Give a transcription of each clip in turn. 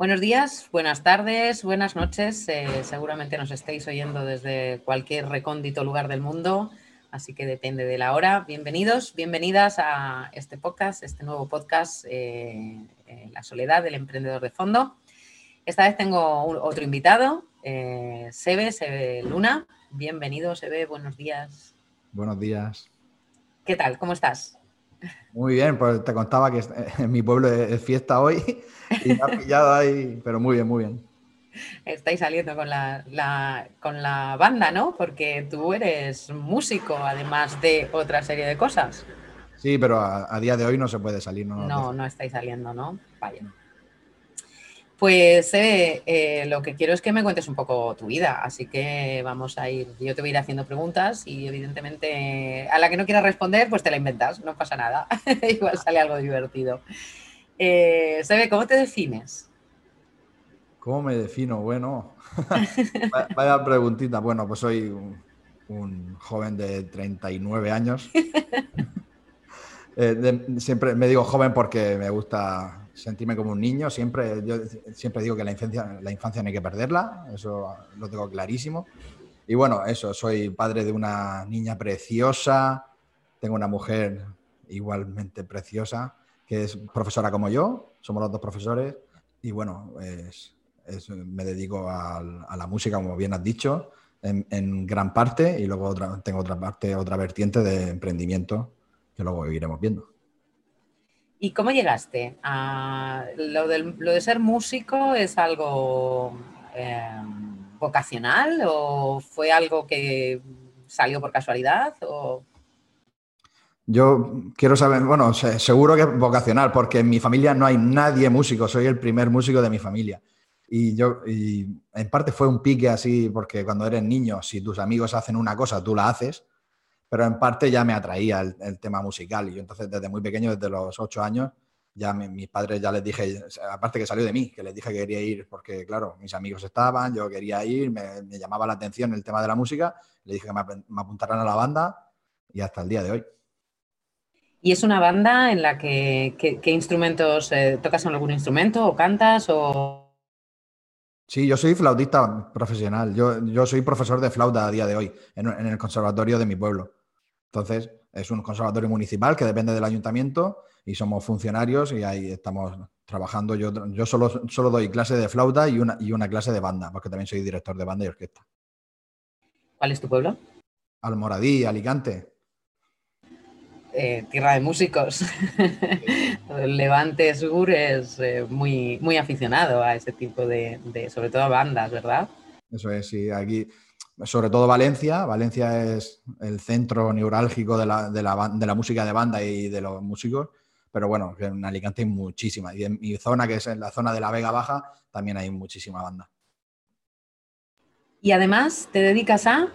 Buenos días, buenas tardes, buenas noches. Eh, seguramente nos estéis oyendo desde cualquier recóndito lugar del mundo, así que depende de la hora. Bienvenidos, bienvenidas a este podcast, este nuevo podcast, eh, eh, La soledad del emprendedor de fondo. Esta vez tengo otro invitado, Sebe, Sebe Luna. Bienvenido, Sebe, buenos días. Buenos días. ¿Qué tal? ¿Cómo estás? Muy bien, pues te contaba que en mi pueblo es fiesta hoy y me ha pillado ahí, pero muy bien, muy bien. Estáis saliendo con la, con la banda, ¿no? Porque tú eres músico, además de otra serie de cosas. Sí, pero a, día de hoy no se puede salir, ¿no? No, no estáis saliendo, ¿no? Vaya. Pues eh, lo que quiero es que me cuentes un poco tu vida, así que vamos a ir, yo te voy a ir haciendo preguntas y evidentemente a la que no quieras responder, pues te la inventas, no pasa nada, igual sale algo divertido. Eh, Sebe, ¿cómo te defines? ¿Cómo me defino? Bueno, vaya preguntita. Bueno, pues soy un, joven de 39 años. Eh, siempre me digo joven porque me gusta sentirme como un niño. Siempre, yo siempre digo que la infancia, la infancia no hay que perderla, eso lo tengo clarísimo. Y bueno, eso, soy padre de una niña preciosa, tengo una mujer igualmente preciosa, que es profesora como yo, somos los dos profesores, y bueno, me dedico a, la música, como bien has dicho, en, en gran parte, y luego otra, tengo otra parte, otra vertiente de emprendimiento, que luego iremos viendo. ¿Y cómo llegaste a lo, de ser músico? ¿Es algo em, vocacional o fue algo que salió por casualidad? Yo quiero saber, bueno, seguro que es vocacional, porque en mi familia no hay nadie músico, soy el primer músico de mi familia. Y yo, y en parte fue un pique así, porque cuando eres niño, si tus amigos hacen una cosa, tú la haces pero en parte ya me atraía el, tema musical y yo entonces desde muy pequeño, desde los ocho años, ya mis padres ya les dije, aparte que salió de mí, que les dije que quería ir porque, claro, mis amigos estaban, yo quería ir, me, llamaba la atención el tema de la música, le dije que me, apuntaran a la banda y hasta el día de hoy. ¿Y es una banda en la que, qué instrumentos, eh, tocas en algún instrumento o cantas o...? Sí, yo soy flautista profesional, yo, yo soy profesor de flauta a día de hoy en el conservatorio de mi pueblo. Entonces, es un conservatorio municipal que depende del ayuntamiento y somos funcionarios y ahí estamos trabajando. Yo, yo solo, solo doy clase de flauta y una, y una clase de banda, porque también soy director de banda y orquesta. ¿Cuál es tu pueblo? Almoradí, Alicante. Eh, tierra de músicos. Levante Sur es eh, muy, muy aficionado a ese tipo de, de, sobre todo a bandas, ¿verdad? Eso es, sí. Aquí sobre todo Valencia. Valencia es el centro neurálgico de la, de la, música de banda y de los músicos. Pero bueno, en Alicante hay muchísima. Y en mi zona, que es en la zona de la Vega Baja, también hay muchísima banda. ¿Y además te dedicas a?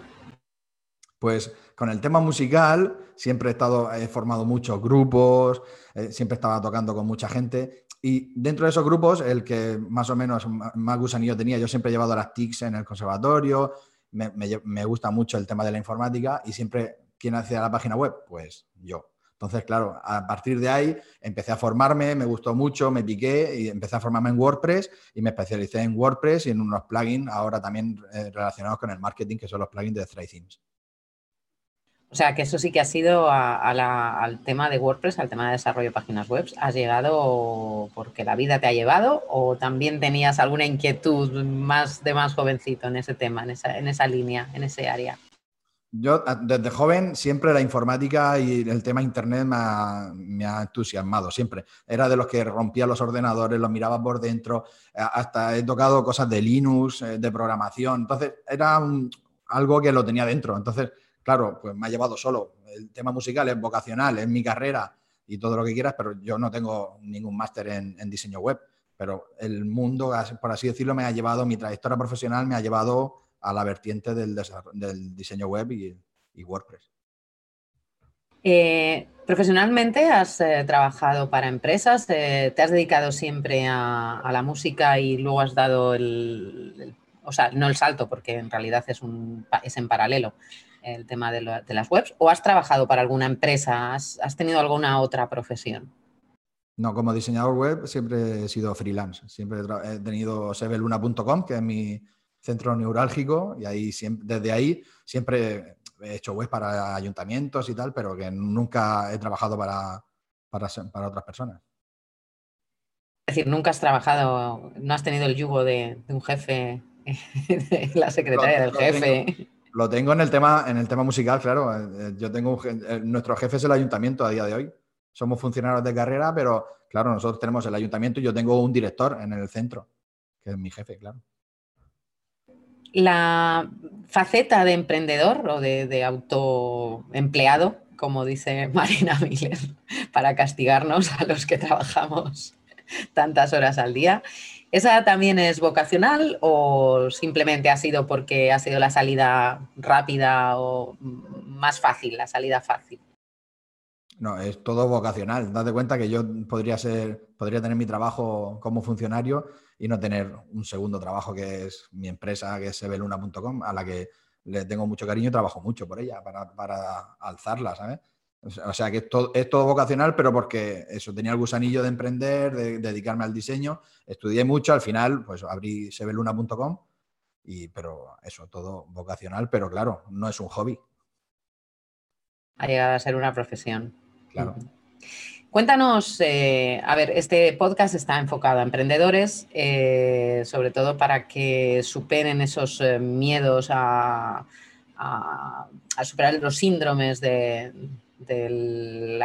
Pues con el tema musical siempre he estado, he formado muchos grupos, eh, siempre estaba tocando con mucha gente. Y dentro de esos grupos, el que más o menos más gusanillo tenía, yo siempre he llevado las TICs en el conservatorio, me, gusta mucho el tema de la informática y siempre, ¿quién hacía la página web? Pues yo. Entonces, claro, a partir de ahí empecé a formarme, me gustó mucho, me piqué y empecé a formarme en WordPress y me especialicé en WordPress y en unos plugins ahora también eh, relacionados con el marketing, que son los plugins de ThriveThemes. O sea, que eso sí que ha sido al tema de WordPress, al tema de desarrollo de páginas web. ¿Has llegado porque la vida te ha llevado o también tenías alguna inquietud más de más jovencito en ese tema, en esa, línea, en ese área? Yo desde joven siempre la informática y el tema internet me ha, entusiasmado, siempre. Era de los que rompía los ordenadores, los miraba por dentro, hasta he tocado cosas de Linux, eh, de programación, entonces era algo que lo tenía dentro. Entonces claro, pues me ha llevado solo. El tema musical es vocacional, es mi carrera y todo lo que quieras, pero yo no tengo ningún máster en, diseño web. Pero el mundo, por así decirlo, me ha llevado, mi trayectoria profesional me ha llevado a la vertiente del, diseño web y, WordPress. Eh, profesionalmente has eh, trabajado para empresas, eh, te has dedicado siempre a, la música y luego has dado el, o sea, no el salto porque en realidad es, un, es en paralelo, el tema de, las webs o has trabajado para alguna empresa? ¿Has, tenido alguna otra profesión? No, como diseñador web siempre he sido freelance. Siempre he tenido sebeluna.com, que es mi centro neurálgico, y ahí desde ahí siempre he hecho web para ayuntamientos y tal, pero que nunca he trabajado para, para, para otras personas. Es decir, nunca has trabajado, no has tenido el yugo de, un jefe, de la secretaria del jefe. Lo tengo en el tema, en el tema musical, claro. Eh, yo tengo eh, nuestro jefe es el ayuntamiento a día de hoy somos funcionarios de carrera, pero claro, nosotros tenemos el ayuntamiento y yo tengo un director en el centro, que es mi jefe, claro. La faceta de emprendedor o de, autoempleado, como dice Marina Miller, para castigarnos a los que trabajamos tantas horas al día. ¿Esa también es vocacional o simplemente ha sido porque ha sido la salida rápida o más fácil, la salida fácil? No, es todo vocacional. Date cuenta que yo podría ser, podría tener mi trabajo como funcionario y no tener un segundo trabajo que es mi empresa, que es sebeluna.com, a la que le tengo mucho cariño y trabajo mucho por ella para, alzarla, ¿sabes? O sea que es todo, es todo, vocacional, pero porque eso, tenía el gusanillo de emprender, de, dedicarme al diseño, estudié mucho, al final pues abrí sebeluna.com, y, pero eso, todo vocacional, pero claro, no es un hobby. Ha llegado a ser una profesión. Cuéntanos, eh, a ver, este podcast está enfocado a emprendedores, eh, sobre todo para que superen esos eh, miedos a, superar los síndromes de, del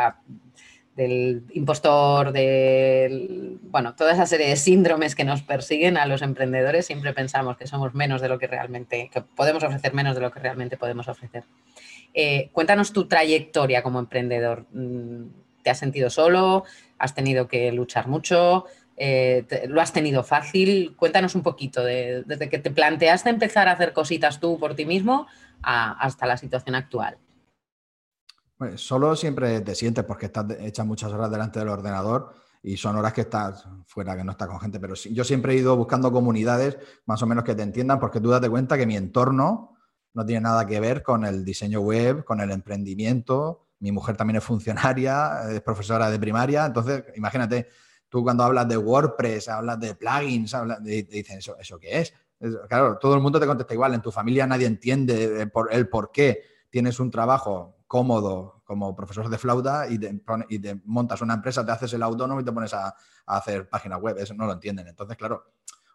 impostor, de bueno, toda esa serie de síndromes que nos persiguen a los emprendedores. Siempre pensamos que somos menos de lo que realmente, que podemos ofrecer menos de lo que realmente podemos ofrecer. Eh, cuéntanos tu trayectoria como emprendedor. Mm, ¿Te has sentido solo? ¿Has tenido que luchar mucho? Eh, ¿Lo has tenido fácil? Cuéntanos un poquito, desde que te planteaste empezar a hacer cositas tú por ti mismo hasta la situación actual. Pues solo siempre te sientes porque estás hecha muchas horas delante del ordenador y son horas que estás fuera, que no estás con gente. Pero yo siempre he ido buscando comunidades más o menos que te entiendan porque tú date cuenta que mi entorno no tiene nada que ver con el diseño web, con el emprendimiento. Mi mujer también es funcionaria, es profesora de primaria. Entonces, imagínate, tú cuando hablas de WordPress, hablas de plugins, hablas de, te dicen, ¿eso, ¿eso qué es? Claro, todo el mundo te contesta igual. En tu familia nadie entiende el por, el por qué tienes un trabajo cómodo como profesor de flauta y te, y te, montas una empresa, te haces el autónomo y te pones a, hacer páginas web. Eso no lo entienden. Entonces, claro,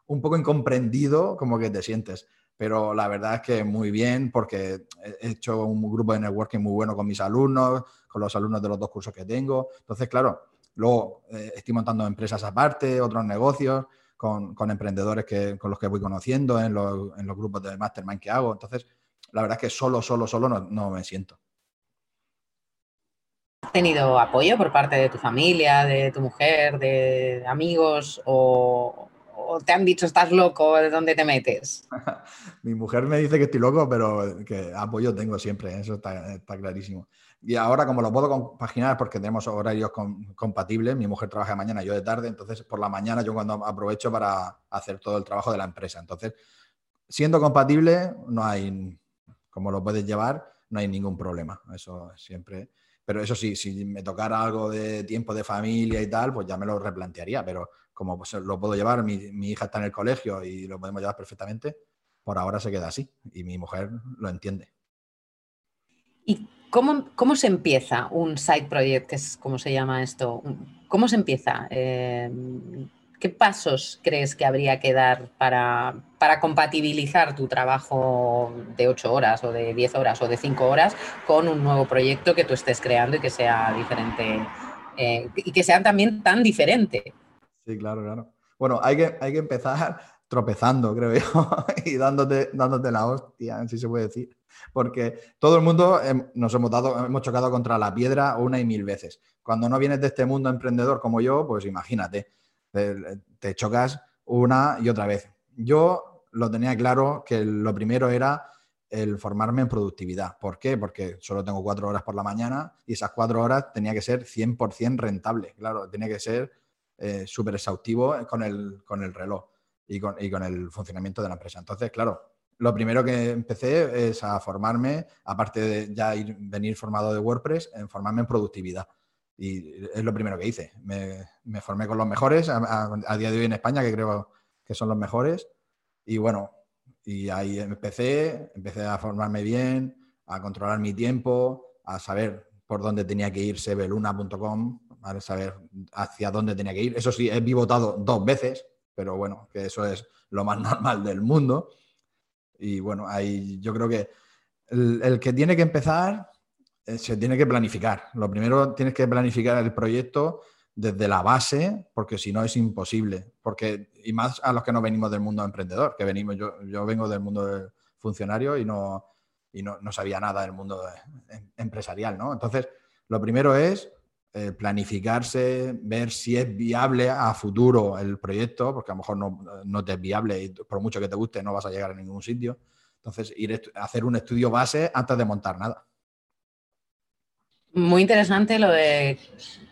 un poco incomprendido como que te sientes pero la verdad es que muy bien porque he hecho un grupo de networking muy bueno con mis alumnos, con los alumnos de los dos cursos que tengo. Entonces, claro, luego eh, estoy montando empresas aparte, otros negocios, con, emprendedores que, con los que voy conociendo en los, grupos de mastermind que hago. Entonces, la verdad es que solo, solo, solo no, no me siento. ¿Has tenido apoyo por parte de tu familia, de tu mujer, de amigos o, te han dicho estás loco, ¿de dónde te metes? Mi mujer me dice que estoy loco, pero que apoyo tengo siempre, eso está, clarísimo. Y ahora, como lo puedo compaginar, porque tenemos horarios compatibles, mi mujer trabaja de mañana, yo de tarde, entonces por la mañana yo cuando aprovecho para hacer todo el trabajo de la empresa. Entonces, siendo compatible, no hay, como lo puedes llevar, no hay ningún problema. Eso siempre. Pero eso sí, si me tocara algo de tiempo de familia y tal, pues ya me lo replantearía. Pero como pues, lo puedo llevar, mi, hija está en el colegio y lo podemos llevar perfectamente, por ahora se queda así y mi mujer lo entiende. ¿Y cómo, cómo se empieza un side project, que es como se llama esto? ¿Cómo se empieza? Eh, ¿Qué pasos crees que habría que dar para, para, compatibilizar tu trabajo de 8 horas o de 10 horas o de 5 horas con un nuevo proyecto que tú estés creando y que sea diferente eh, y que sea también tan diferente? Sí, claro, claro. Bueno, hay que, hay que empezar tropezando, creo yo, y dándote, dándote la hostia, si se puede decir. Porque todo el mundo nos hemos, dado, hemos chocado contra la piedra una y mil veces. Cuando no vienes de este mundo emprendedor como yo, pues imagínate, te, chocas una y otra vez. Yo lo tenía claro que lo primero era el formarme en productividad. ¿Por qué? Porque solo tengo cuatro horas por la mañana y esas cuatro horas tenía que ser 100% rentable. Claro, tenía que ser eh, súper exhaustivo con el, con el reloj y con, y con, el funcionamiento de la empresa. Entonces, claro, lo primero que empecé es a formarme, aparte de ya ir, venir formado de WordPress, en formarme en productividad. Y es lo primero que hice. Me, formé con los mejores a, día de hoy en España, que creo que son los mejores. Y bueno, y ahí empecé, empecé a formarme bien, a controlar mi tiempo, a saber por dónde tenía que ir sebeluna.com, a saber hacia dónde tenía que ir. Eso sí, he pivotado dos veces, pero bueno, que eso es lo más normal del mundo. Y bueno, ahí yo creo que el que tiene que empezar se tiene que planificar. Lo primero tienes que planificar el proyecto desde la base, porque si no es imposible. Porque, y más a los que no venimos del mundo emprendedor, que venimos, yo, yo vengo del mundo funcionario y no, y no, sabía nada del mundo em, empresarial, ¿no? Entonces, lo primero es eh, planificarse, ver si es viable a futuro el proyecto, porque a lo mejor no, no te es viable y por mucho que te guste no vas a llegar a ningún sitio. Entonces, ir a hacer un estudio base antes de montar nada. Muy interesante lo de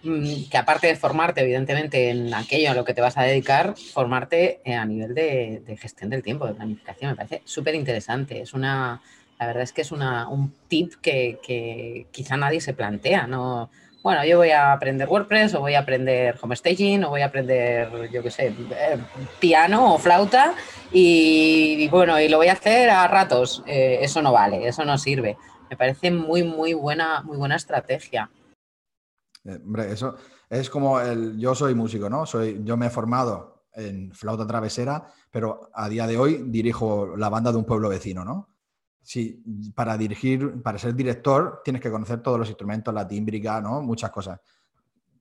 mm, que aparte de formarte, evidentemente, en aquello a lo que te vas a dedicar, formarte eh, a nivel de, gestión del tiempo, de planificación. Me parece súper interesante. Es una, la verdad es que es una, un tip que, quizá nadie se plantea. ¿no? Bueno, yo voy a aprender WordPress o voy a aprender home staging o voy a aprender, yo qué sé, eh, piano o flauta y, bueno, y lo voy a hacer a ratos. Eh, eso no vale, eso no sirve. Me parece muy, muy buena, muy buena estrategia. Eh, eso es como el. Yo soy músico, ¿no? Soy, yo me he formado en flauta travesera, pero a día de hoy dirijo la banda de un pueblo vecino, ¿no? Sí, para dirigir, para ser director, tienes que conocer todos los instrumentos, la tímbrica, ¿no? Muchas cosas.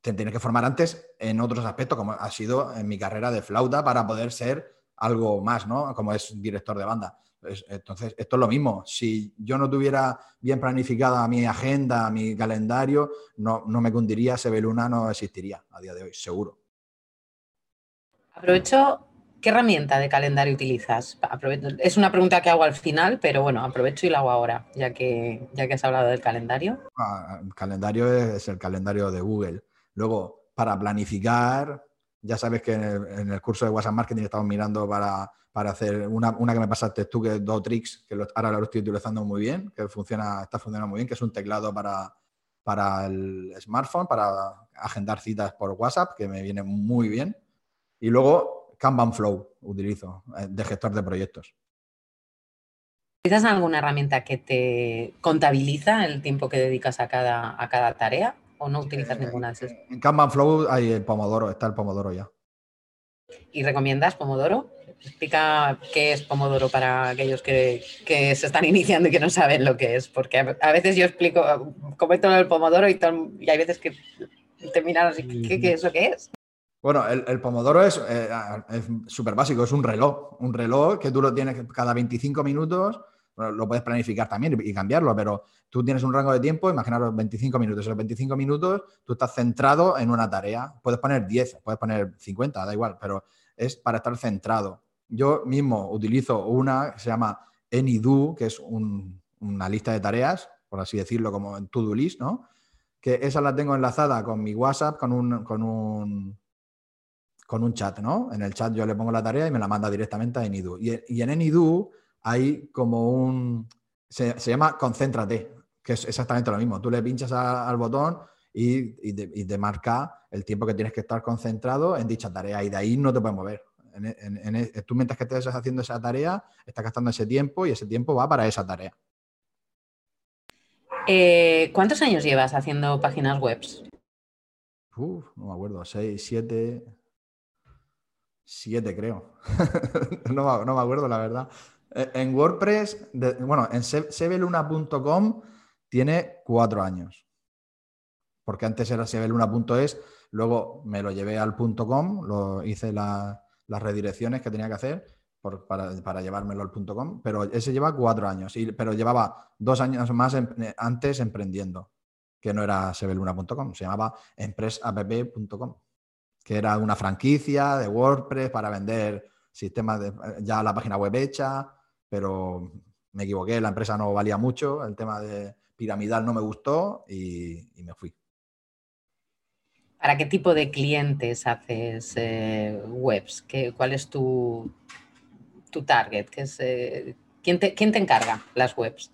Te tienes que formar antes en otros aspectos, como ha sido en mi carrera de flauta, para poder ser algo más, ¿no? Como es director de banda. Entonces, esto es lo mismo. Si yo no tuviera bien planificada mi agenda, mi calendario, no, no me cundiría, Sebeluna no existiría a día de hoy, seguro. Aprovecho, ¿qué herramienta de calendario utilizas? es una pregunta que hago al final, pero bueno, aprovecho y la hago ahora, ya que, ya que has hablado del calendario. Ah, el calendario es, el calendario de Google. Luego, para planificar, ya sabes que en el, curso de WhatsApp Marketing estamos mirando para para hacer una, que me pasaste tú, que es Dotrix, que ahora lo estoy utilizando muy bien, que funciona, está funcionando muy bien, que es un teclado para, para el smartphone, para agendar citas por WhatsApp, que me viene muy bien. Y luego Kanban Flow utilizo, eh, de gestor de proyectos. ¿Utilizas alguna herramienta que te contabiliza el tiempo que dedicas a cada, a cada tarea o no utilizas ninguna de esas? En Kanban Flow hay el Pomodoro, está el Pomodoro ya. ¿Y recomiendas Pomodoro? Explica qué es Pomodoro para aquellos que, se están iniciando y que no saben lo que es, porque a, veces yo explico, comento el Pomodoro y, hay veces que terminan así, ¿qué, qué es lo que es? Bueno, el, Pomodoro es eh, súper básico, es un reloj, un reloj que tú lo tienes cada 25 minutos, lo puedes planificar también y cambiarlo, pero tú tienes un rango de tiempo, imaginaros 25 minutos, esos 25 minutos tú estás centrado en una tarea, puedes poner 10, puedes poner 50, da igual, pero es para estar centrado yo mismo utilizo una que se llama AnyDo, que es una lista de tareas, por así decirlo, como en to-do list, ¿no? Que esa la tengo enlazada con mi WhatsApp, con un, con un, con un chat, ¿no? En el chat yo le pongo la tarea y me la manda directamente a AnyDo. Y, en AnyDo hay como un... Se, llama concéntrate, que es exactamente lo mismo. Tú le pinchas al botón y, y, te, marca el tiempo que tienes que estar concentrado en dicha tarea y de ahí no te puedes mover. En, tú mientras que estés haciendo esa tarea, estás gastando ese tiempo y ese tiempo va para esa tarea. Eh, ¿Cuántos años llevas haciendo páginas web? no me acuerdo, seis, siete, siete creo. no, me acuerdo, la verdad. Eh, en WordPress, bueno, en sebeluna.com tiene cuatro años. Porque antes era sebeluna.es, luego me lo llevé al .com, lo hice la, las redirecciones que tenía que hacer para, llevármelo al .com, pero ese lleva cuatro años, pero llevaba dos años más eh, antes emprendiendo, que no era sebeluna.com, se llamaba empresapp.com, que era una franquicia de WordPress para vender sistemas de ya la página web hecha, pero me equivoqué, la empresa no valía mucho, el tema de piramidal no me gustó y me fui. ¿Para qué tipo de clientes haces eh, webs? ¿Qué, ¿Cuál es tu, tu target? ¿Qué es, eh, ¿quién, te, ¿Quién te encarga las webs?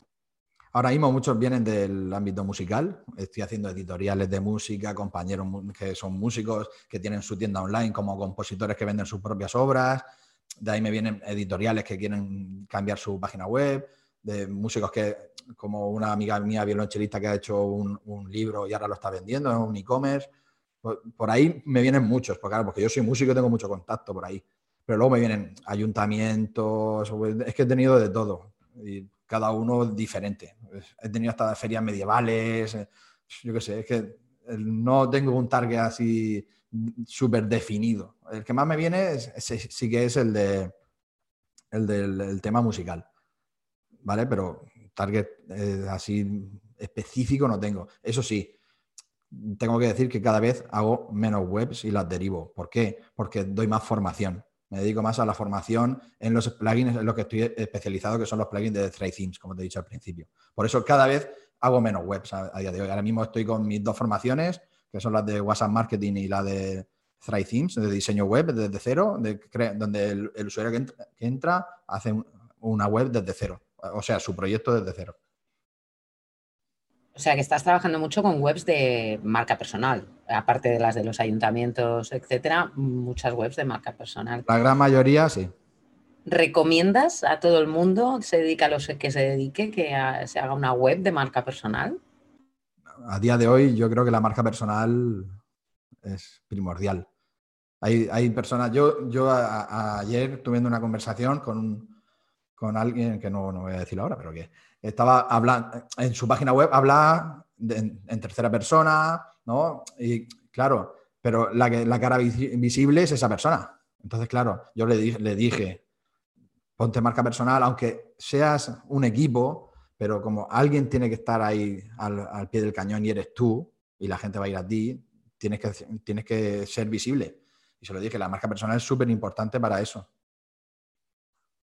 Ahora mismo muchos vienen del ámbito musical. Estoy haciendo editoriales de música, compañeros que son músicos, que tienen su tienda online, como compositores que venden sus propias obras. De ahí me vienen editoriales que quieren cambiar su página web, de músicos que, como una amiga mía violonchelista que ha hecho un, libro y ahora lo está vendiendo, es un e-commerce. Por, ahí me vienen muchos, porque, claro, porque yo soy músico y tengo mucho contacto por ahí. Pero luego me vienen ayuntamientos, es que he tenido de todo. Y cada uno diferente. He tenido hasta ferias medievales, eh, yo qué sé, es que no tengo un target así súper definido. El que más me viene es, sí que es el, de, el del tema musical, ¿vale? Pero target eh, así específico no tengo. Eso sí, tengo que decir que cada vez hago menos webs y las derivo. ¿Por qué? Porque doy más formación. Me dedico más a la formación en los plugins en los que estoy especializado, que son los plugins de Thrive Themes, como te he dicho al principio. Por eso cada vez hago menos webs a, día de hoy. Ahora mismo estoy con mis dos formaciones, que son las de WhatsApp Marketing y la de Thrive Themes, de diseño web desde cero, donde el, usuario que entra, hace una web desde cero. O sea, su proyecto desde cero. O sea, que estás trabajando mucho con webs de marca personal, aparte de las de los ayuntamientos, etcétera, muchas webs de marca personal. La gran mayoría, sí. ¿Recomiendas a todo el mundo, se dedica a los que se dedique, que se haga una web de marca personal? A día de hoy, yo creo que la marca personal es primordial. Hay, personas, yo, yo ayer tuve una conversación con, con alguien que no, no voy a decir ahora, pero que estaba hablando, en su página web habla en, tercera persona, ¿no? Y claro, pero la, la cara visible es esa persona. Entonces, claro, yo le, dije, le dije, ponte marca personal, aunque seas un equipo, pero como alguien tiene que estar ahí al, pie del cañón y eres tú, y la gente va a ir a ti, tienes que, tienes que ser visible. Y se lo dije, la marca personal es súper importante para eso.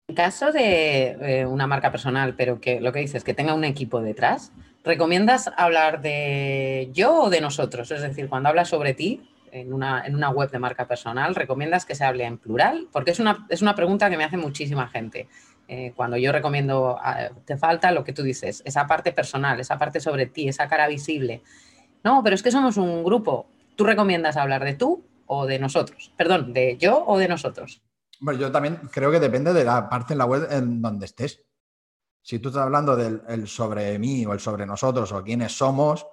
En caso de eh, una marca personal, pero que lo que dices, que tenga un equipo detrás, ¿recomiendas hablar de yo o de nosotros? Es decir, cuando hablas sobre ti en una, en una web de marca personal, ¿recomiendas que se hable en plural? Porque es una, es una pregunta que me hace muchísima gente. Eh, cuando yo recomiendo, ah, te falta lo que tú dices, esa parte personal, esa parte sobre ti, esa cara visible. No, pero es que somos un grupo. ¿Tú recomiendas hablar de tú o de nosotros? Perdón, de yo o de nosotros. Bueno, yo también creo que depende de la parte en la web en donde estés. Si tú estás hablando del sobre mí o el sobre nosotros o quiénes somos,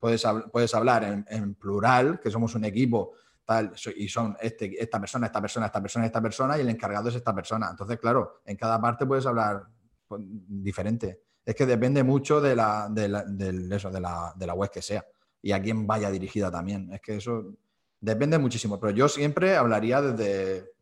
puedes, puedes hablar en, plural, que somos un equipo tal, y son este, esta persona, esta persona, esta persona, esta persona, y el encargado es esta persona. Entonces, claro, en cada parte puedes hablar pues, diferente. Es que depende mucho de la, de la, eso, de, la, de la web que sea y a quién vaya dirigida también. Es que eso depende muchísimo, pero yo siempre hablaría desde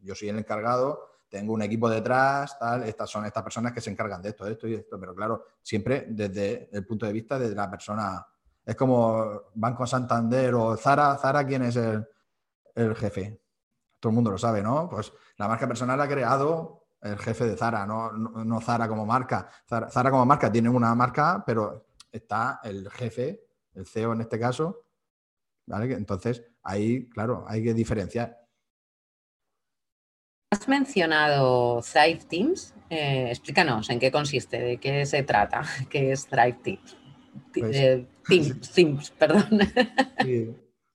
yo soy el encargado, tengo un equipo detrás, tal, estas son estas personas que se encargan de esto, de esto y de esto, pero claro, siempre desde el punto de vista de la persona. Es como Banco Santander o Zara. Zara, ¿quién es el, jefe? Todo el mundo lo sabe, ¿no? Pues la marca personal ha creado el jefe de Zara, no, no, Zara como marca. Zara, como marca tiene una marca, pero está el jefe, el CEO en este caso, ¿vale? Entonces, ahí, claro, hay que diferenciar. Has mencionado Thrive Teams. Eh, explícanos en qué consiste, de qué se trata, qué es Thrive Teams. Pues, eh, Teams, perdón.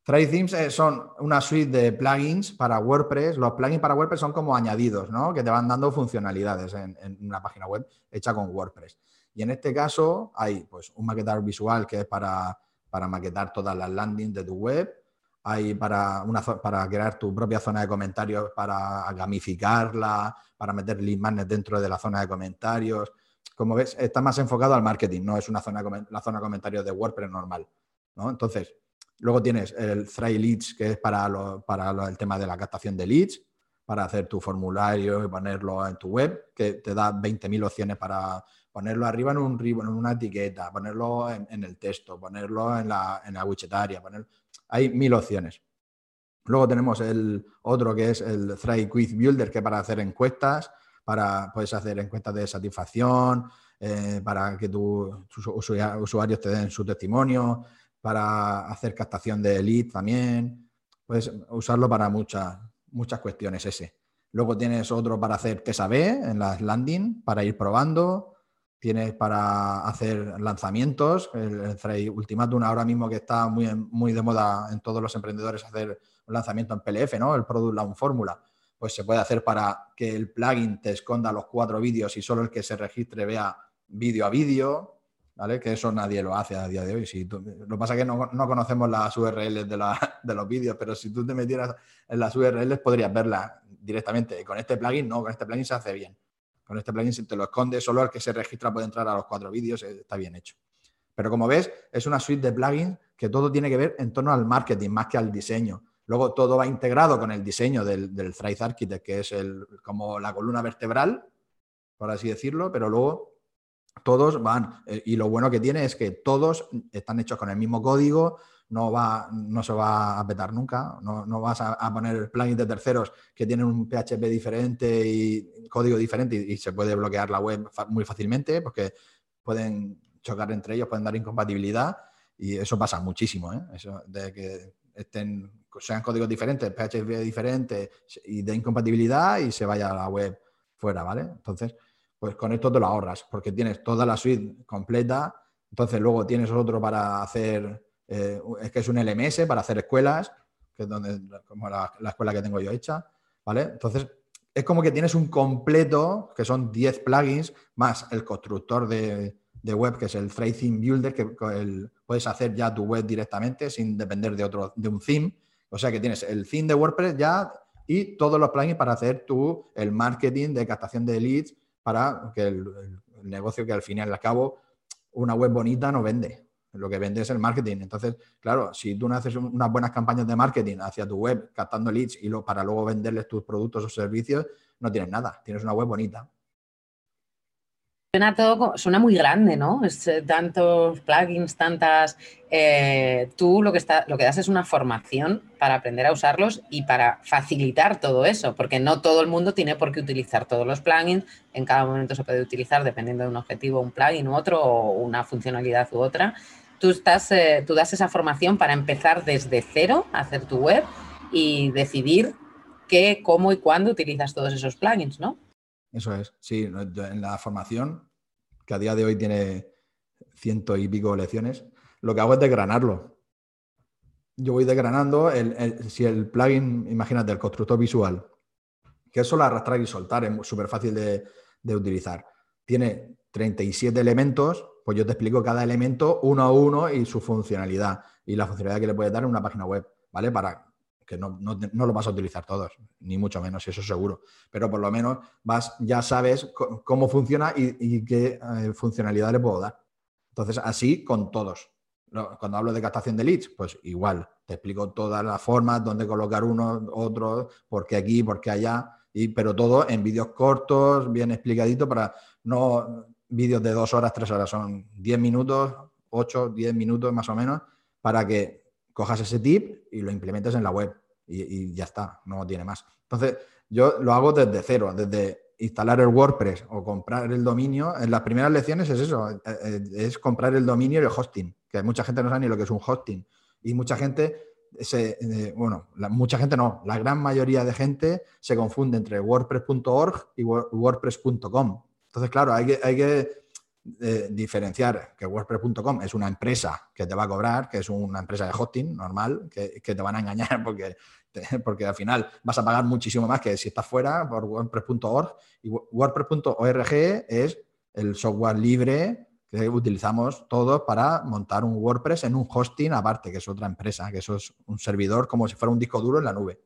Thrive Themes eh, son una suite de plugins para WordPress. Los plugins para WordPress son como añadidos, ¿no? Que te van dando funcionalidades en, una página web hecha con WordPress. Y en este caso hay pues, un maquetador visual que es para, para maquetar todas las landings de tu web hay para, una, para crear tu propia zona de comentarios, para gamificarla, para meter magnets dentro de la zona de comentarios. Como ves, está más enfocado al marketing, no es una zona, la zona de comentarios de WordPress normal. ¿no? Entonces, luego tienes el Thrive Leads, que es para, para el tema de la captación de leads, para hacer tu formulario y ponerlo en tu web, que te da 20.000 opciones para ponerlo arriba en un ribbon, en una etiqueta, ponerlo en, el texto, ponerlo en la, en la widgetaria, poner, hay mil opciones. Luego tenemos el otro que es el Thrive Quiz Builder, que para hacer encuestas, para, puedes hacer encuestas de satisfacción, eh, para que tus usuarios te den su testimonio, para hacer captación de lead también. Puedes usarlo para muchas, muchas cuestiones ese. Luego tienes otro para hacer test A-B en las landing, para ir probando. tienes para hacer lanzamientos. El, Thread Ultimatum ahora mismo que está muy, muy de moda en todos los emprendedores hacer un lanzamiento en PLF, ¿no? El Product Launch Fórmula. Pues se puede hacer para que el plugin te esconda los cuatro vídeos y solo el que se registre vea vídeo a vídeo, ¿vale? Que eso nadie lo hace a día de hoy. Si lo que pasa es que no, conocemos las URLs de, de los vídeos, pero si tú te metieras en las URLs podrías verlas directamente. Con este plugin no, con este plugin se hace bien. Con este plugin si te lo esconde, solo el que se registra puede entrar a los cuatro vídeos, eh, está bien hecho. Pero como ves, es una suite de plugins que todo tiene que ver en torno al marketing más que al diseño. Luego todo va integrado con el diseño del, del Thrive Architect, que es el, como la columna vertebral, por así decirlo, pero luego todos van, eh, y lo bueno que tiene es que todos están hechos con el mismo código, no, va, no se va a petar nunca, no, vas a, poner plugins de terceros que tienen un PHP diferente y código diferente y, se puede bloquear la web muy fácilmente porque pueden chocar entre ellos, pueden dar incompatibilidad y eso pasa muchísimo, ¿eh? eso de que estén, sean códigos diferentes, PHP diferente y de incompatibilidad y se vaya a la web fuera, ¿vale? Entonces, pues con esto te lo ahorras porque tienes toda la suite completa, entonces luego tienes otro para hacer eh, es que es un LMS para hacer escuelas, que es donde, como la, escuela que tengo yo hecha, ¿vale? Entonces, es como que tienes un completo, que son 10 plugins, más el constructor de, web, que es el Theme Builder, que puedes hacer ya tu web directamente sin depender de, otro, de un theme. O sea que tienes el theme de WordPress ya y todos los plugins para hacer tu, el marketing de captación de leads para que el, el negocio que al fin y al cabo una web bonita no vende. Lo que vende es el marketing. Entonces, claro, si tú no haces unas buenas campañas de marketing hacia tu web, captando leads y lo, para luego venderles tus productos o servicios, no tienes nada. Tienes una web bonita. Suena todo, suena muy grande, ¿no? Es, eh, tantos plugins, tantas. Eh, tú lo que, das es una formación para aprender a usarlos y para facilitar todo eso, porque no todo el mundo tiene por qué utilizar todos los plugins. En cada momento se puede utilizar, dependiendo de un objetivo, un plugin u otro, o una funcionalidad u otra tú, eh, tú das esa formación para empezar desde cero a hacer tu web y decidir qué, cómo y cuándo utilizas todos esos plugins, ¿no? Eso es, sí, en la formación, que a día de hoy tiene ciento y pico lecciones, lo que hago es desgranarlo. Yo voy desgranando, el, si el plugin, imagínate, el constructor visual, que es solo arrastrar y soltar, es súper fácil de, de utilizar. Tiene 37 elementos, pues yo te explico cada elemento uno a uno y su funcionalidad y la funcionalidad que le puedes dar en una página web, ¿vale? Para que no, lo vas a utilizar todos, ni mucho menos, eso seguro. Pero por lo menos vas, ya sabes cómo funciona y, qué eh, funcionalidad le puedo dar. Entonces, así con todos. Cuando hablo de captación de leads, pues igual, te explico todas las formas, dónde colocar uno, otro, por qué aquí, por qué allá, y, pero todo en vídeos cortos, bien explicadito para no vídeos de dos horas, tres horas, son diez minutos, ocho, diez minutos más o menos, para que cojas ese tip y lo implementes en la web y, ya está, no tiene más. Entonces, yo lo hago desde cero, desde instalar el WordPress o comprar el dominio. En las primeras lecciones es eso, eh, eh, es comprar el dominio y el hosting, que mucha gente no sabe ni lo que es un hosting. Y mucha gente, se, eh, bueno, mucha gente no, la gran mayoría de gente se confunde entre wordpress.org y wordpress.com. Entonces, claro, hay que, hay que eh, diferenciar que WordPress.com es una empresa que te va a cobrar, que es una empresa de hosting normal, que, te van a engañar porque, porque al final vas a pagar muchísimo más que si estás fuera por WordPress.org. Y WordPress.org es el software libre que utilizamos todos para montar un WordPress en un hosting aparte, que es otra empresa, que eso es un servidor como si fuera un disco duro en la nube.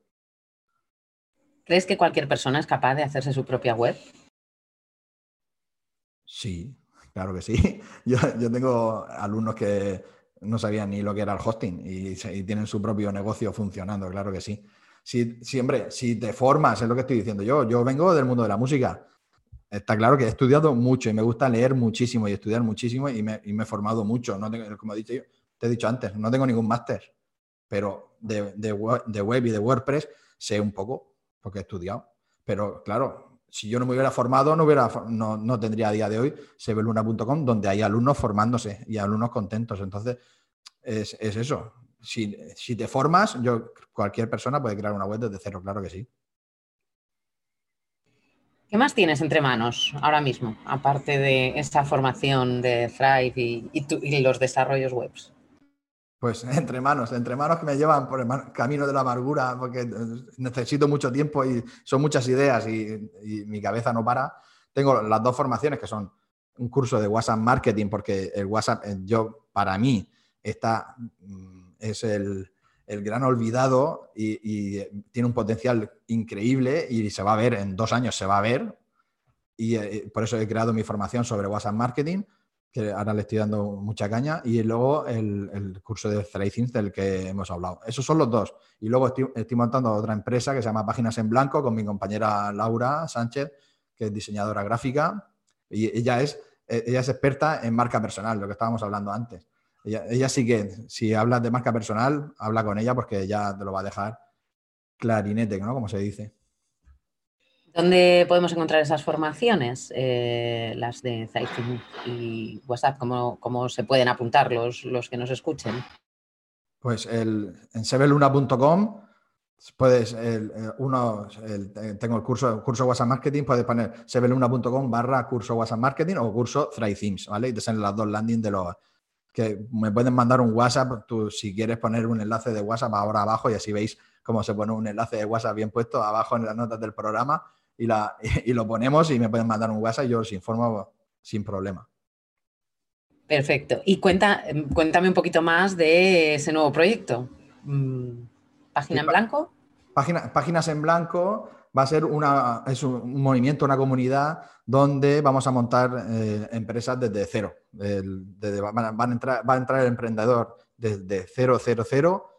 ¿Crees que cualquier persona es capaz de hacerse su propia web? Sí, claro que sí. Yo, tengo alumnos que no sabían ni lo que era el hosting y, tienen su propio negocio funcionando, claro que sí. Si, siempre, si te formas, es lo que estoy diciendo yo, yo vengo del mundo de la música. Está claro que he estudiado mucho y me gusta leer muchísimo y estudiar muchísimo y me, he formado mucho. No tengo, como he dicho yo, te he dicho antes, no tengo ningún máster, pero de, de web y de WordPress sé un poco porque he estudiado. Pero claro, si yo no me hubiera formado, no, hubiera, no, tendría a día de hoy sebeluna.com, donde hay alumnos formándose y alumnos contentos. Entonces, es, eso. Si, si, te formas, yo, cualquier persona puede crear una web desde cero, claro que sí. ¿Qué más tienes entre manos ahora mismo, aparte de esta formación de Thrive y, los desarrollos webs? Pues entre manos, entre manos que me llevan por el camino de la amargura, porque necesito mucho tiempo y son muchas ideas y, mi cabeza no para. Tengo las dos formaciones que son un curso de WhatsApp Marketing, porque el WhatsApp, eh, yo, para mí, está, mm, es el, el gran olvidado y, tiene un potencial increíble y se va a ver, en dos años se va a ver. Y eh, por eso he creado mi formación sobre WhatsApp Marketing, que ahora le estoy dando mucha caña, y luego el, curso de Things del que hemos hablado. Esos son los dos. Y luego estoy, montando otra empresa que se llama Páginas en Blanco con mi compañera Laura Sánchez, que es diseñadora gráfica, y ella es, ella es experta en marca personal, lo que estábamos hablando antes. Ella, sí que, si hablas de marca personal, habla con ella porque ella te lo va a dejar clarinete, ¿no? Como se dice. ¿Dónde podemos encontrar esas formaciones, eh, las de Zaifin y WhatsApp? ¿Cómo, se pueden apuntar los, los que nos escuchen? Pues en sebeluna.com puedes, el, uno, tengo el curso, curso WhatsApp Marketing, puedes poner sebeluna.com barra curso WhatsApp Marketing o curso Thrive ¿vale? Y te salen las dos landings de los, que me pueden mandar un WhatsApp, tú si quieres poner un enlace de WhatsApp ahora abajo y así veis cómo se pone un enlace de WhatsApp bien puesto abajo en las notas del programa y, la, y lo ponemos y me pueden mandar un WhatsApp y yo os informo sin problema. Perfecto. Y cuenta, cuéntame un poquito más de ese nuevo proyecto. Mm, ¿Página en blanco? páginas en blanco va a ser una, es un, movimiento, una comunidad donde vamos a montar eh, empresas desde cero. van, a entrar, va a entrar el emprendedor desde cero, cero, cero,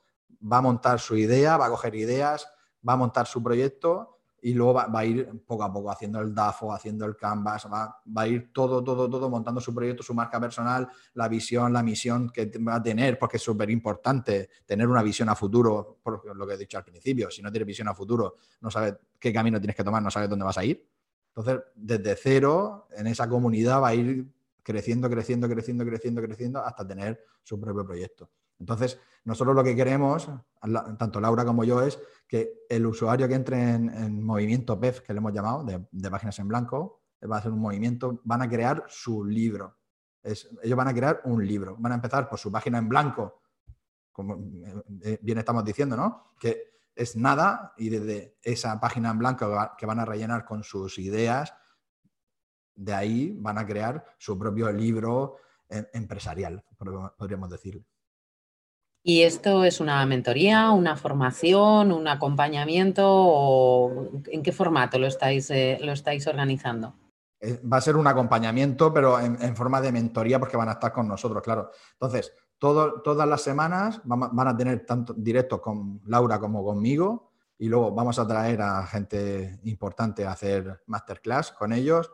va a montar su idea, va a coger ideas, va a montar su proyecto y luego va, a ir poco a poco haciendo el DAFO, haciendo el Canvas, va, a ir todo, todo, todo montando su proyecto, su marca personal, la visión, la misión que va a tener, porque es súper importante tener una visión a futuro, por lo que he dicho al principio, si no tienes visión a futuro, no sabes qué camino tienes que tomar, no sabes dónde vas a ir. Entonces, desde cero, en esa comunidad va a ir creciendo, creciendo, creciendo, creciendo, creciendo, hasta tener su propio proyecto. Entonces, nosotros lo que queremos, tanto Laura como yo, es que el usuario que entre en, movimiento PEF, que le hemos llamado, de, páginas en blanco, va a hacer un movimiento, van a crear su libro. ellos van a crear un libro. Van a empezar por su página en blanco, como eh, eh, bien estamos diciendo, ¿no? Que es nada y desde esa página en blanco que van a rellenar con sus ideas, de ahí van a crear su propio libro eh, empresarial, podríamos decirle. ¿Y esto es una mentoría, una formación, un acompañamiento o en qué formato lo estáis, eh, lo estáis organizando? Eh, va a ser un acompañamiento, pero en, forma de mentoría porque van a estar con nosotros, claro. Entonces, todas las semanas van, a tener tanto directos con Laura como conmigo y luego vamos a traer a gente importante a hacer masterclass con ellos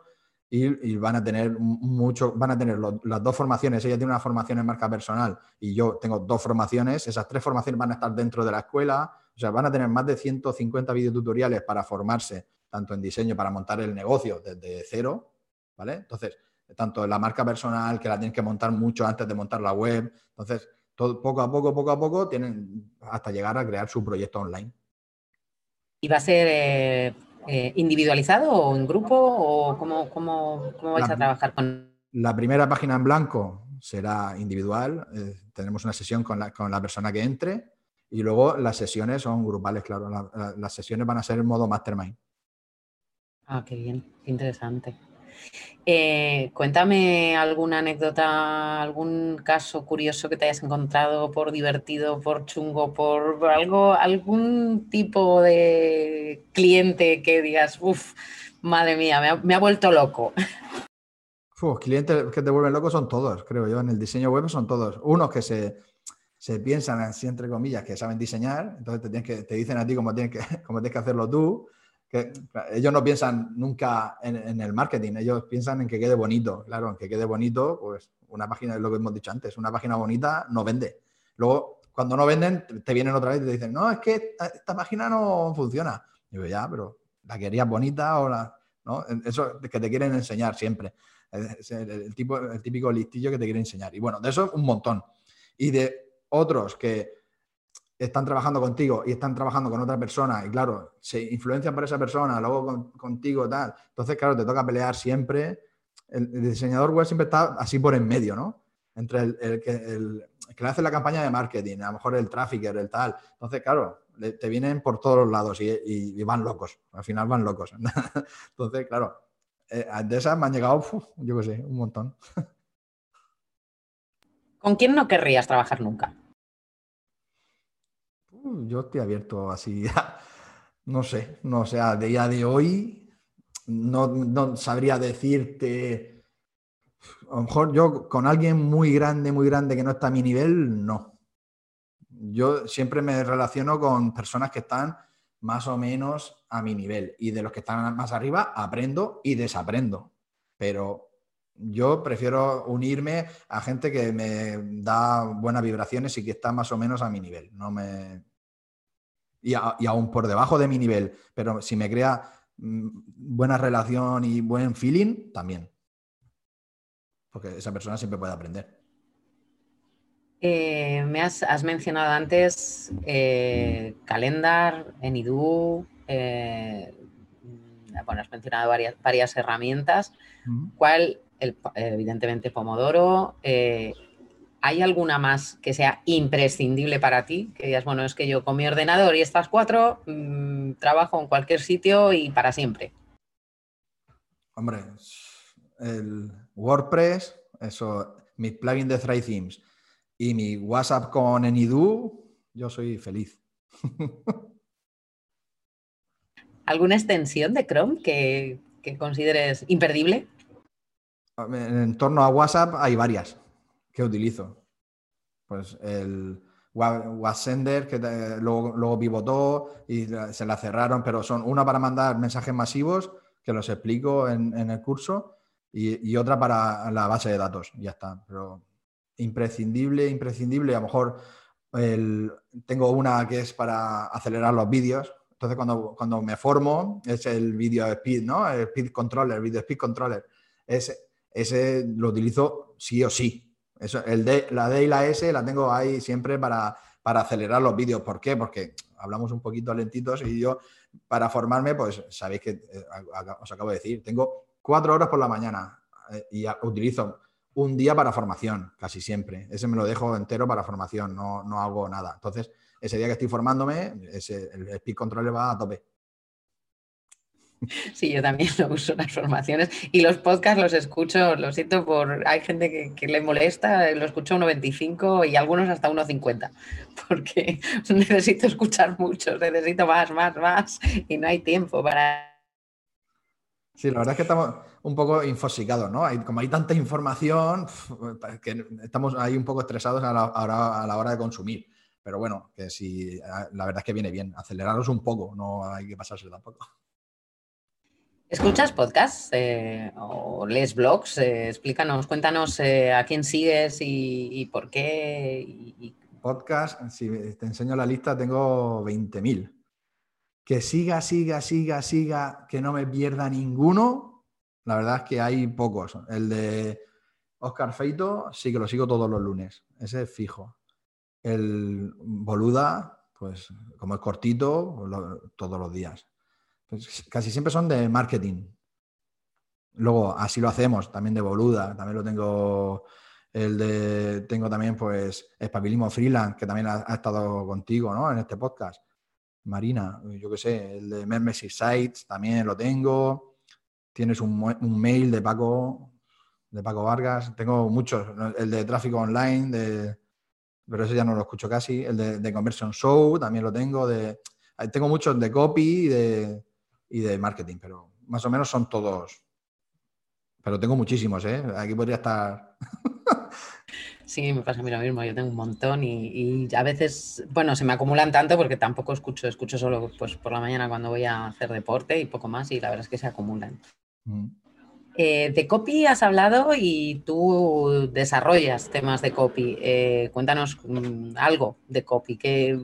y, van a tener mucho, van a tener las dos formaciones. Ella tiene una formación en marca personal y yo tengo dos formaciones. Esas tres formaciones van a estar dentro de la escuela. O sea, van a tener más de 150 videotutoriales para formarse, tanto en diseño para montar el negocio desde cero, ¿vale? Entonces, tanto la marca personal, que la tienen que montar mucho antes de montar la web. Entonces, todo, poco a poco, poco a poco, tienen hasta llegar a crear su proyecto online. ¿Y va a ser eh, eh, individualizado o en grupo o cómo, cómo, vais a trabajar con La primera página en blanco será individual, eh, tenemos una sesión con la, con la, persona que entre y luego las sesiones son grupales, claro, las sesiones van a ser en modo mastermind. Ah, qué bien, qué interesante. Eh, cuéntame alguna anécdota, algún caso curioso que te hayas encontrado por divertido, por chungo, por algo, algún tipo de cliente que digas, uff, madre mía, me ha, vuelto loco. Uf, clientes que te vuelven loco son todos, creo yo. En el diseño web son todos. Unos que se, piensan así, entre comillas, que saben diseñar, entonces te, tienes que, te dicen a ti cómo tienes que, cómo tienes que hacerlo tú ellos no piensan nunca en, el marketing, ellos piensan en que quede bonito. Claro, en que quede bonito, pues una página, es lo que hemos dicho antes, una página bonita no vende. Luego, cuando no venden, te vienen otra vez y te dicen, no, es que esta, página no funciona. Y digo, ya, pero la querías bonita o la... ¿no? Eso que te quieren enseñar siempre. Es el, tipo, el típico listillo que te quieren enseñar. Y bueno, de eso un montón. Y de otros que están trabajando contigo y están trabajando con otra persona y claro, se influencian por esa persona, luego contigo tal. Entonces, claro, te toca pelear siempre. El, diseñador web siempre está así por en medio, ¿no? Entre el, que, le hace la campaña de marketing, a lo mejor el trafficker, el tal. Entonces, claro, te vienen por todos los lados y, van locos. Al final van locos. Entonces, claro, eh, de esas me han llegado, yo qué sé, un montón. ¿Con quién no querrías trabajar nunca? Yo estoy abierto así, no sé, no sé, a día de hoy no, sabría decirte, a lo mejor yo con alguien muy grande, muy grande que no está a mi nivel, no. Yo siempre me relaciono con personas que están más o menos a mi nivel y de los que están más arriba aprendo y desaprendo, pero yo prefiero unirme a gente que me da buenas vibraciones y que está más o menos a mi nivel. No me, y, aún por debajo de mi nivel, pero si me crea mm, buena relación y buen feeling, también. Porque esa persona siempre puede aprender. Eh, me has, mencionado antes eh, Calendar, Enidu, eh, bueno, has mencionado varias, varias herramientas. ¿Cuál, evidentemente, Pomodoro? ¿Hay alguna más que sea imprescindible para ti? Que digas, bueno, es que yo con mi ordenador y estas cuatro mm, trabajo en cualquier sitio y para siempre. Hombre, el WordPress, eso, mi plugin de Thrive Themes y mi WhatsApp con Enidu, yo soy feliz. ¿Alguna extensión de Chrome que, que consideres imperdible? En torno a WhatsApp hay varias que utilizo. Pues el WhatsApp que luego, luego, pivotó y se la cerraron, pero son una para mandar mensajes masivos, que los explico en, el curso, y, otra para la base de datos. Ya está. Pero imprescindible, imprescindible. A lo mejor tengo una que es para acelerar los vídeos. Entonces, cuando, cuando me formo, es el video speed, ¿no? El speed controller, el video speed controller. Ese, ese lo utilizo sí o sí el la D y la S la tengo ahí siempre para, acelerar los vídeos. ¿Por qué? Porque hablamos un poquito lentitos y yo, para formarme, pues sabéis que eh, os acabo de decir, tengo cuatro horas por la mañana eh, y utilizo un día para formación, casi siempre. Ese me lo dejo entero para formación, no, no hago nada. Entonces, ese día que estoy formándome, ese, el Speed Control va a tope. Sí, yo también lo uso las formaciones y los podcasts los escucho, lo siento por, hay gente que, le molesta, lo escucho a 1.25 y algunos hasta 1.50, porque necesito escuchar muchos, necesito más, más, más y no hay tiempo para... Sí, la verdad es que estamos un poco infosicados, ¿no? Hay, como hay tanta información, que estamos ahí un poco estresados a la, a la hora de consumir. Pero bueno, que si la verdad es que viene bien, aceleraros un poco, no hay que pasarse tampoco. ¿Escuchas podcasts eh, o lees blogs? Eh, explícanos, cuéntanos eh, a quién sigues y, por qué. Podcast, si te enseño la lista, tengo 20.000. Que siga, siga, siga, siga, que no me pierda ninguno. La verdad es que hay pocos. El de Oscar Feito sí que lo sigo todos los lunes. Ese es fijo. El Boluda, pues como es cortito, todos los días. Casi siempre son de marketing. Luego, así lo hacemos, también de boluda, también lo tengo, el de, tengo también pues Espabilismo Freelance, que también ha, estado contigo, ¿no? En este podcast. Marina, yo qué sé, el de Membership Sites también lo tengo. Tienes un, mail de Paco, de Paco Vargas. Tengo muchos, el de tráfico online, de, pero ese ya no lo escucho casi. El de, de Conversion Show también lo tengo. De, tengo muchos de copy de, y de marketing, pero más o menos son todos. Pero tengo muchísimos, ¿eh? Aquí podría estar. Sí, me pasa a mí lo mismo, yo tengo un montón y, a veces, bueno, se me acumulan tanto porque tampoco escucho, escucho solo pues, por la mañana cuando voy a hacer deporte y poco más y la verdad es que se acumulan. Mm. Eh, de copy has hablado y tú desarrollas temas de copy. Eh, cuéntanos mm, algo de copy, que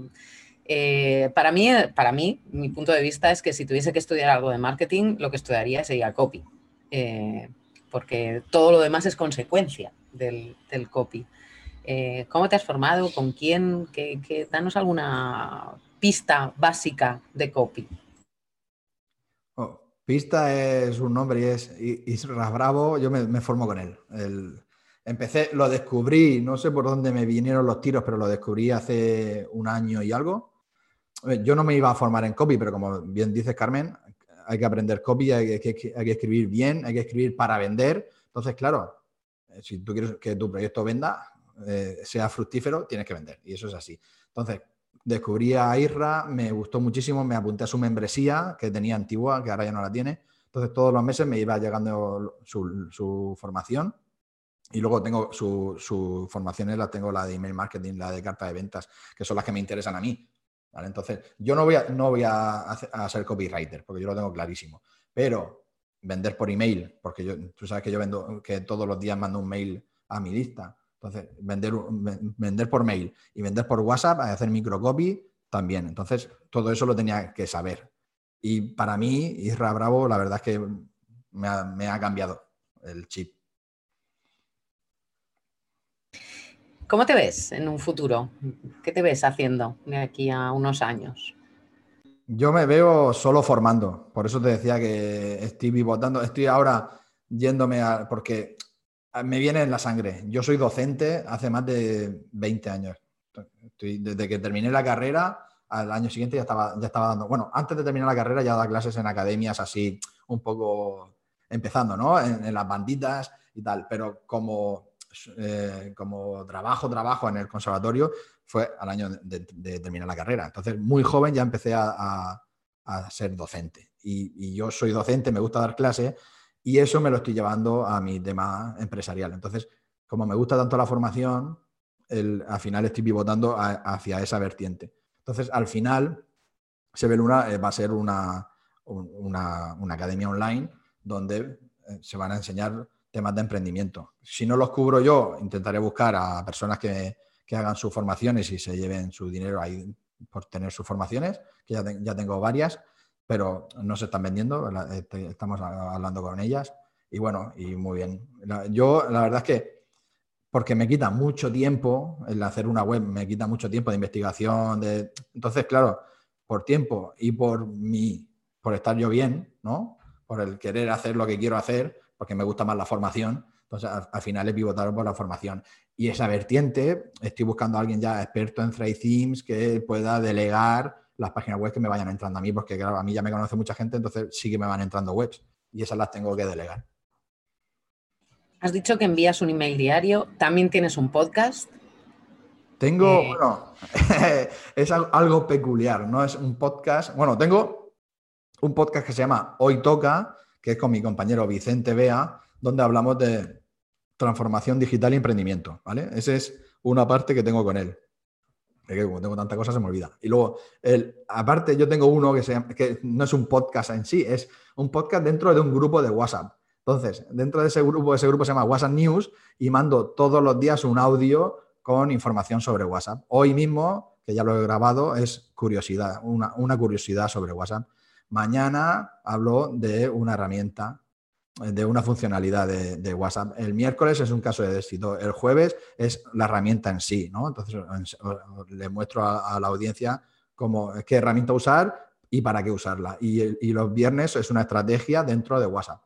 eh, para, mí, para mí, mi punto de vista es que si tuviese que estudiar algo de marketing, lo que estudiaría sería copy, eh, porque todo lo demás es consecuencia del, copy. Eh, ¿Cómo te has formado? ¿Con quién? Que, danos alguna pista básica de copy. Oh, pista es un nombre y es Isra Bravo. Yo me, formo con él. empecé, lo descubrí, no sé por dónde me vinieron los tiros, pero lo descubrí hace un año y algo. Yo no me iba a formar en copy, pero como bien dices, Carmen, hay que aprender copy, hay que, hay que escribir bien, hay que escribir para vender. Entonces, claro, eh, si tú quieres que tu proyecto venda, eh, sea fructífero, tienes que vender. Y eso es así. Entonces, descubrí a Irra, me gustó muchísimo, me apunté a su membresía que tenía antigua, que ahora ya no la tiene. Entonces, todos los meses me iba llegando su, formación. Y luego tengo sus su formaciones, las tengo la de email marketing, la de carta de ventas, que son las que me interesan a mí. Entonces, yo no voy, a, no voy a, ser copywriter, porque yo lo tengo clarísimo. Pero vender por email, porque yo, tú sabes que yo vendo, que todos los días mando un mail a mi lista. Entonces, vender, vender por mail y vender por WhatsApp, hacer microcopy también. Entonces, todo eso lo tenía que saber. Y para mí, Isra Bravo, la verdad es que me ha cambiado el chip. ¿Cómo te ves en un futuro? ¿Qué te ves haciendo de aquí a unos años? Yo me veo solo formando, por eso te decía que estoy pivotando, estoy ahora yéndome a, porque me viene en la sangre. Yo soy docente hace más de 20 años. desde que terminé la carrera, al año siguiente ya estaba, ya estaba dando, bueno, antes de terminar la carrera ya daba clases en academias así, un poco empezando, ¿no? En, en las banditas y tal, pero como eh, como trabajo, trabajo en el conservatorio fue al año de, terminar la carrera. Entonces, muy joven ya empecé a, ser docente. Y, yo soy docente, me gusta dar clases y eso me lo estoy llevando a mi tema empresarial. Entonces, como me gusta tanto la formación, al final estoy pivotando hacia esa vertiente. Entonces, al final, Sebeluna eh, va a ser una, una, una academia online donde eh, se van a enseñar temas de emprendimiento. Si no los cubro yo, intentaré buscar a personas que, hagan sus formaciones y se lleven su dinero ahí por tener sus formaciones, que ya, ya tengo varias, pero no se están vendiendo, este, estamos hablando con ellas y bueno, y muy bien. Yo la verdad es que, porque me quita mucho tiempo el hacer una web, me quita mucho tiempo de investigación, de... entonces claro, por tiempo y por mi, por estar yo bien, ¿no? Por el querer hacer lo que quiero hacer, porque me gusta más la formación. Entonces, al, final he pivotado por la formación. Y esa vertiente, estoy buscando a alguien ya experto en Thread Themes que pueda delegar las páginas web que me vayan entrando a mí, porque claro, a mí ya me conoce mucha gente, entonces sí que me van entrando webs y esas las tengo que delegar. Has dicho que envías un email diario, también tienes un podcast. Tengo, eh, bueno, es algo peculiar, no es un podcast, bueno, tengo un podcast que se llama Hoy Toca, que es con mi compañero Vicente Bea, donde hablamos de transformación digital y emprendimiento, ¿vale? Esa es una parte que tengo con él. Que como tengo tantas cosas se me olvida. Y luego, el, aparte, yo tengo uno que, se que no es un podcast en sí, es un podcast dentro de un grupo de WhatsApp. Entonces, dentro de ese grupo, ese grupo se llama WhatsApp News y mando todos los días un audio con información sobre WhatsApp. Hoy mismo, que ya lo he grabado, es curiosidad, una, una curiosidad sobre WhatsApp. Mañana hablo de una herramienta, de una funcionalidad de, WhatsApp. El miércoles es un caso de éxito. El jueves es la herramienta en sí, ¿no? Entonces le muestro a, la audiencia cómo, qué herramienta usar y para qué usarla. y los viernes es una estrategia dentro de WhatsApp.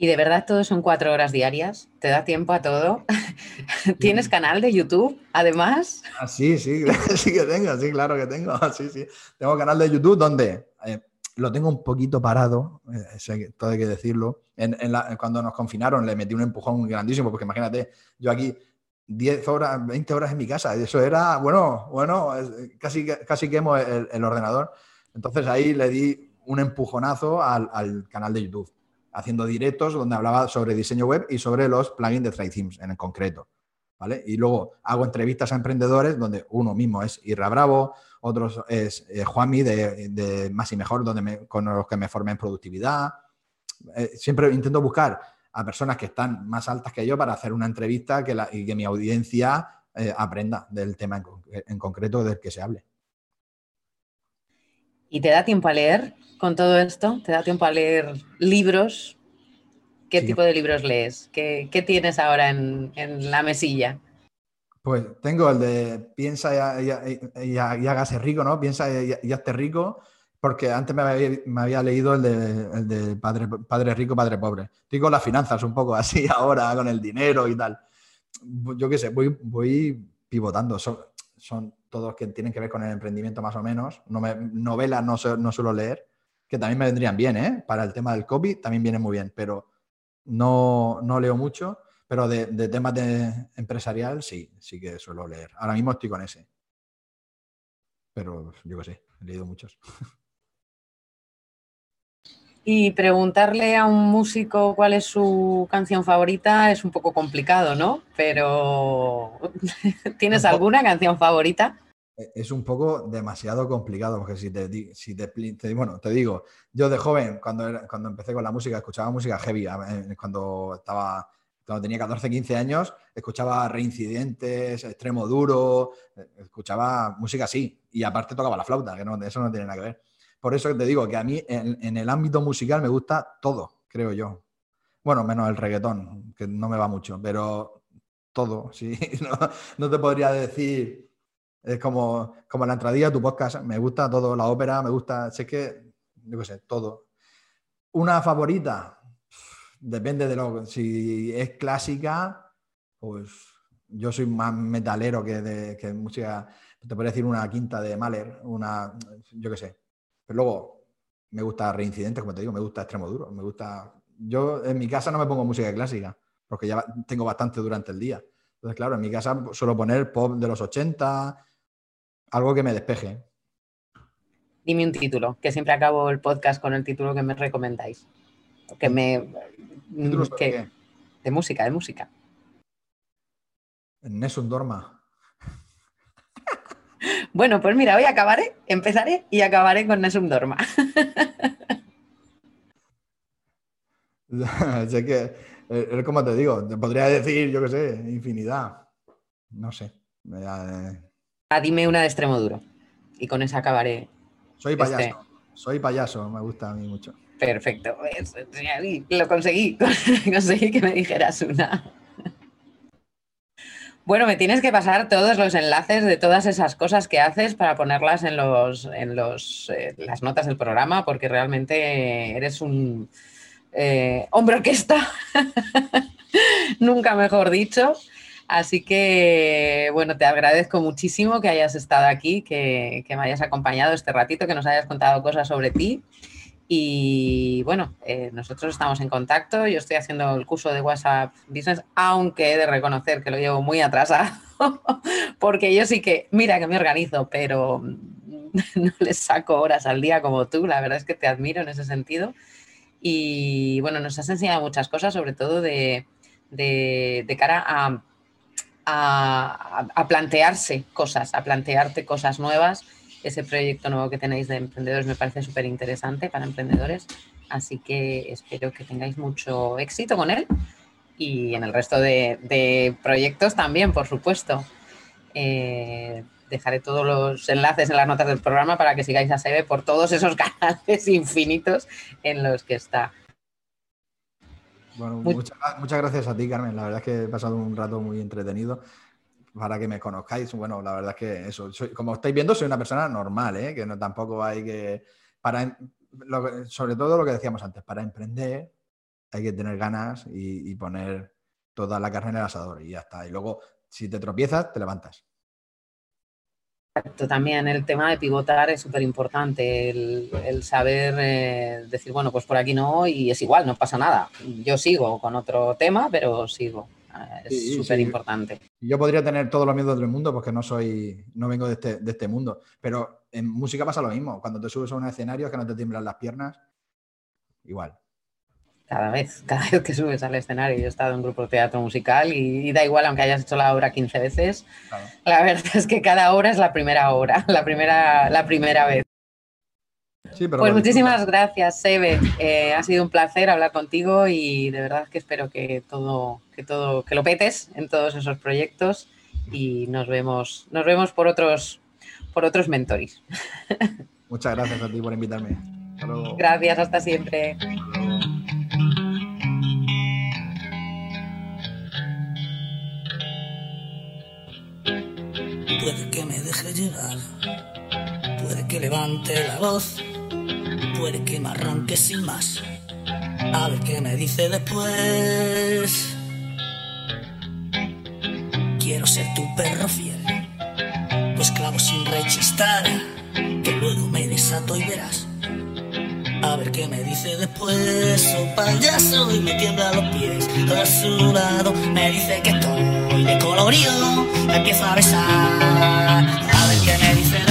¿Y de verdad todo son cuatro horas diarias? ¿Te da tiempo a todo? ¿Tienes canal de YouTube, además? Ah, sí, sí, sí que tengo, sí, claro que tengo. Sí, sí. Tengo canal de YouTube donde eh, lo tengo un poquito parado, eh, todo hay que decirlo. cuando nos confinaron le metí un empujón grandísimo, porque imagínate, yo aquí 10 horas, 20 horas en mi casa, eso era, bueno, bueno, casi, casi quemo el, ordenador. Entonces ahí le di un empujonazo al canal de YouTube haciendo directos donde hablaba sobre diseño web y sobre los plugins de Trade en concreto. ¿vale? Y luego hago entrevistas a emprendedores donde uno mismo es Irra Bravo, otros es eh, Juanmi de, Más y Mejor, donde me, con los que me formé en productividad. Eh, siempre intento buscar a personas que están más altas que yo para hacer una entrevista que y que mi audiencia eh, aprenda del tema en concreto del que se hable. ¿Y te da tiempo a leer con todo esto? ¿Te da tiempo a leer libros? ¿Qué tipo de libros lees? ¿Qué, tienes ahora en, la mesilla? Pues tengo el de piensa y, hágase rico, ¿no? Piensa y, hazte rico, porque antes me había, leído el de, padre, padre, rico, padre pobre. Estoy con las finanzas un poco así ahora, con el dinero y tal. Yo qué sé, voy, voy pivotando. Son, son todos que tienen que ver con el emprendimiento más o menos. No me, novelas no, no suelo leer, que también me vendrían bien, ¿eh? Para el tema del copy también vienen muy bien, pero no, no leo mucho, pero de, temas de empresarial sí, sí que suelo leer. Ahora mismo estoy con ese. Pero yo qué sé, he leído muchos. Y preguntarle a un músico cuál es su canción favorita es un poco complicado, ¿no? Pero ¿tienes alguna canción favorita? E, es un poco demasiado complicado, porque si te, si te, bueno, te digo, yo de joven, cuando, cuando empecé con la música, escuchaba música heavy, cuando estaba, cuando tenía 14, 15 años, escuchaba reincidentes, extremo duro, eh, escuchaba música así, y aparte tocaba la flauta, que no, eso no tiene nada que ver. Por eso te digo que a mí en, el ámbito musical me gusta todo, creo yo. Bueno, menos el reggaetón, que no me va mucho, pero todo, sí. No, te podría decir, es como, como la entradilla tu podcast, me gusta todo, la ópera, me gusta, sé que, yo qué sé, todo. Una favorita, depende de lo, si es clásica, pues yo soy más metalero que de que música, te podría decir una quinta de Mahler, una, yo qué sé, pero luego me gusta reincidentes, como te digo, me gusta extremo duro, me gusta... Yo en mi casa no me pongo música clásica, porque ya tengo bastante durante el día. Entonces, claro, en mi casa suelo poner pop de los 80, algo que me despeje. Dime un título, que siempre acabo el podcast con el título que me recomendáis. Que me... Que, de música, de música. Nessun Dorma. Bueno, pues mira, hoy acabaré, empezaré y acabaré con Nesum Dorma. sé que, eh, como te digo, te podría decir, yo qué sé, infinidad. No sé. Eh. Ah, dime una de extremo duro. Y con esa acabaré. Soy este payaso. Soy payaso, me gusta a mí mucho. Perfecto. Lo conseguí. conseguí que me dijeras una. Bueno, me tienes que pasar todos los enlaces de todas esas cosas que haces para ponerlas en los, en los eh, las notas del programa, porque realmente eres un eh, hombre orquesta, nunca mejor dicho. Así que, bueno, te agradezco muchísimo que hayas estado aquí, que, que me hayas acompañado este ratito, que nos hayas contado cosas sobre ti. Y bueno, eh, nosotros estamos en contacto. Yo estoy haciendo el curso de WhatsApp Business, aunque he de reconocer que lo llevo muy atrasado, porque yo sí que, mira que me organizo, pero no les saco horas al día como tú. La verdad es que te admiro en ese sentido. Y bueno, nos has enseñado muchas cosas, sobre todo de, cara a, a plantearse cosas, a plantearte cosas nuevas ese proyecto nuevo que tenéis de emprendedores me parece súper interesante para emprendedores, así que espero que tengáis mucho éxito con él y en el resto de, proyectos también, por supuesto. Eh, dejaré todos los enlaces en las notas del programa para que sigáis a Sebe por todos esos canales infinitos en los que está. Bueno, muchas, muchas gracias a ti, Carmen. La verdad es que he pasado un rato muy entretenido para que me conozcáis, bueno, la verdad es que eso, como estáis viendo, soy una persona normal, ¿eh? que no tampoco hay que, para, sobre todo lo que decíamos antes, para emprender hay que tener ganas y, poner toda la carne en el asador y ya está. Y luego, si te tropiezas, te levantas. También el tema de pivotar es súper importante, el, saber eh, decir, bueno, pues por aquí no y es igual, no pasa nada. Yo sigo con otro tema, pero sigo. Es súper importante. Yo podría tener todos los miedos del mundo porque no soy, no vengo de este, de este mundo. Pero en música pasa lo mismo. Cuando te subes a un escenario es que no te tiemblan las piernas, igual. Cada vez, cada vez que subes al escenario, yo he estado en un grupo de teatro musical y, da igual, aunque hayas hecho la obra 15 veces, la verdad es que cada hora es la primera hora, la primera, la primera vez pues muchísimas gracias, Sebe. Eh, ha sido un placer hablar contigo y de verdad que espero que todo, que todo, que lo petes en todos esos proyectos y nos vemos, nos vemos por otros, por otros mentores. Muchas gracias a ti por invitarme. Gracias, hasta siempre. Puede que me deje llevar, puede que levante la voz, puede que me arranque sin más. A ver qué me dice después. Quiero ser tu perro fiel, tu esclavo sin rechistar, que luego me desato y verás. A ver qué me dice después, oh payaso, y me tiembla los pies. Todo su lado me dice que estoy de colorido, me empiezo a besar. A ver qué me dice